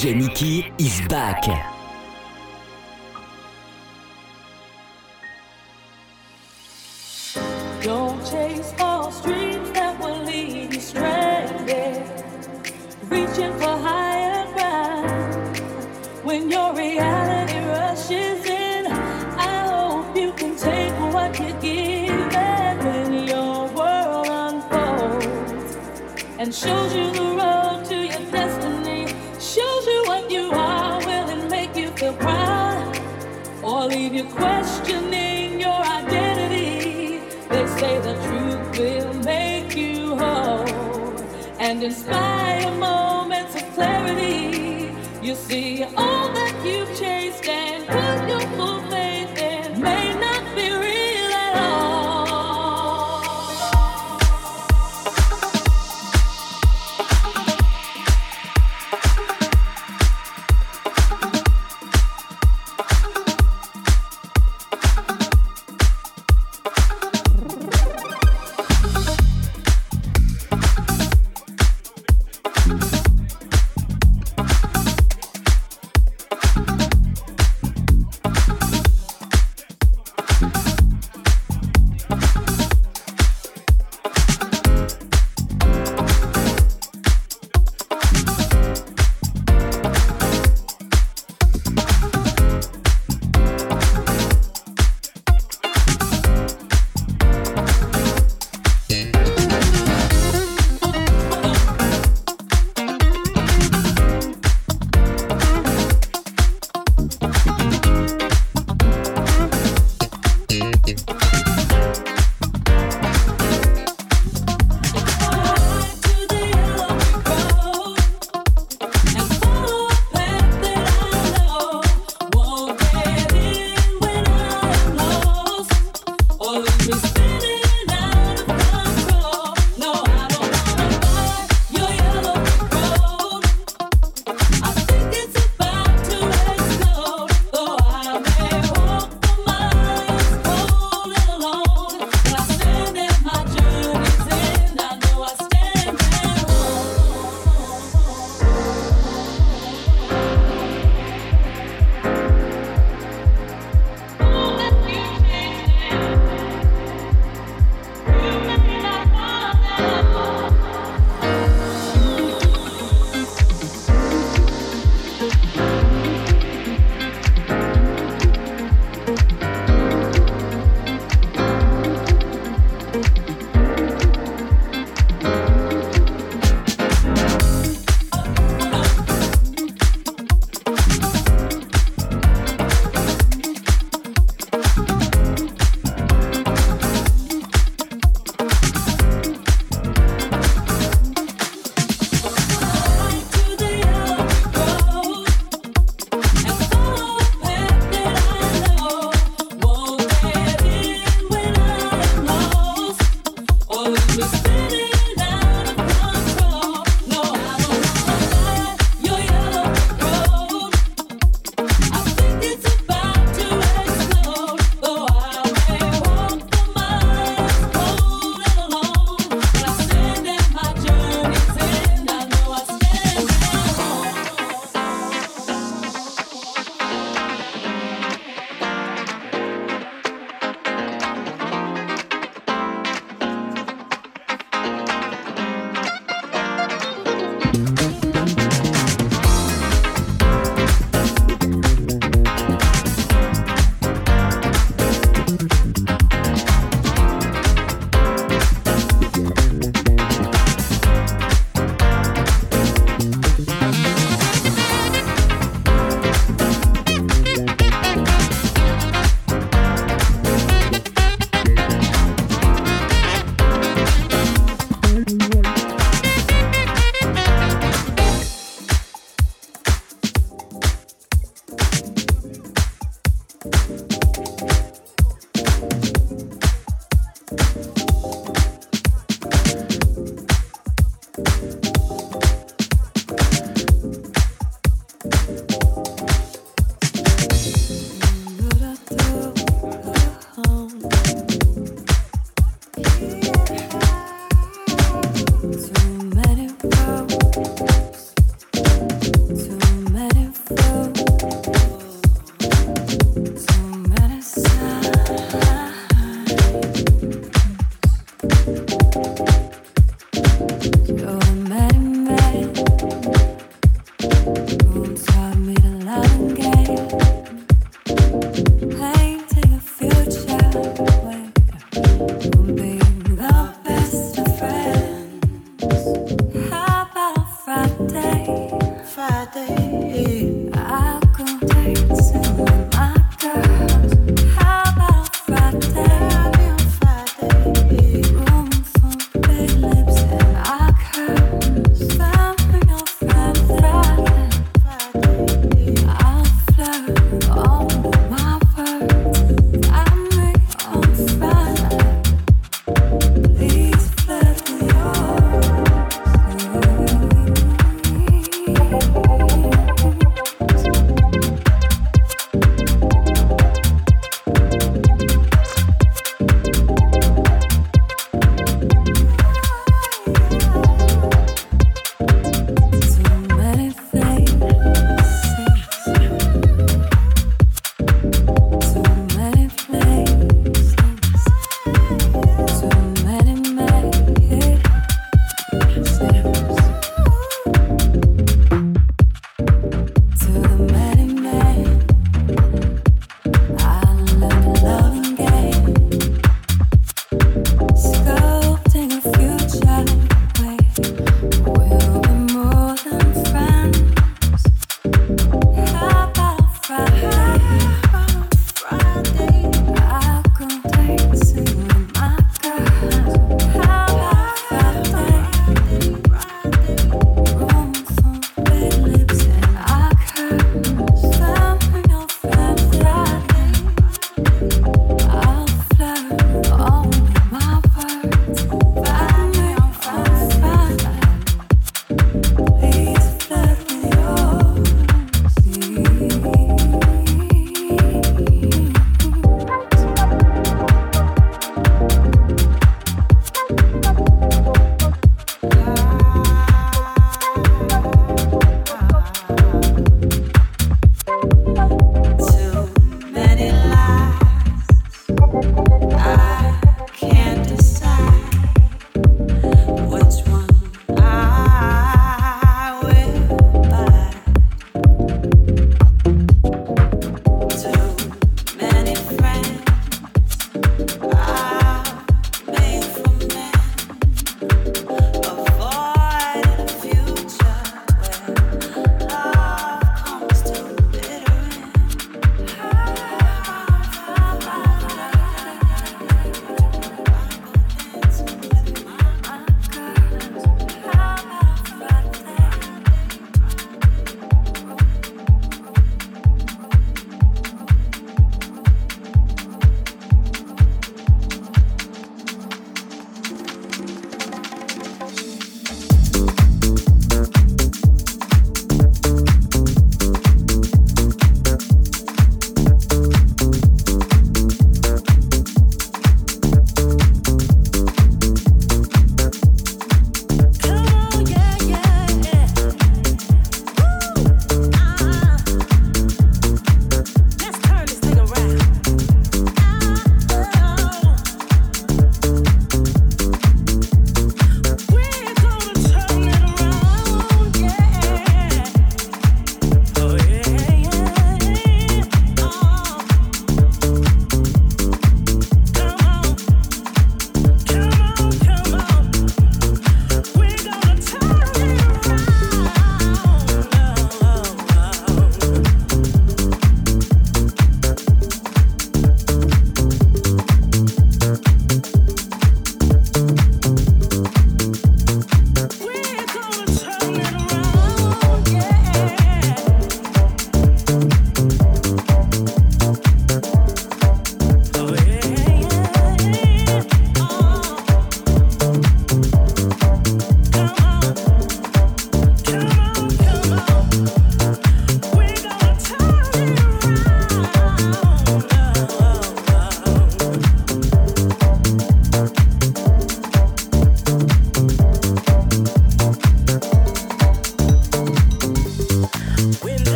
DJ Nicky is back. Don't chase dreams that will leave you stranded. Reaching for higher ground. When your reality rushes in, I hope you can take what you give. And when your world unfolds and shows you the and inspire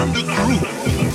I'm the crew.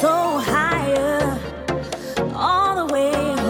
so higher all the way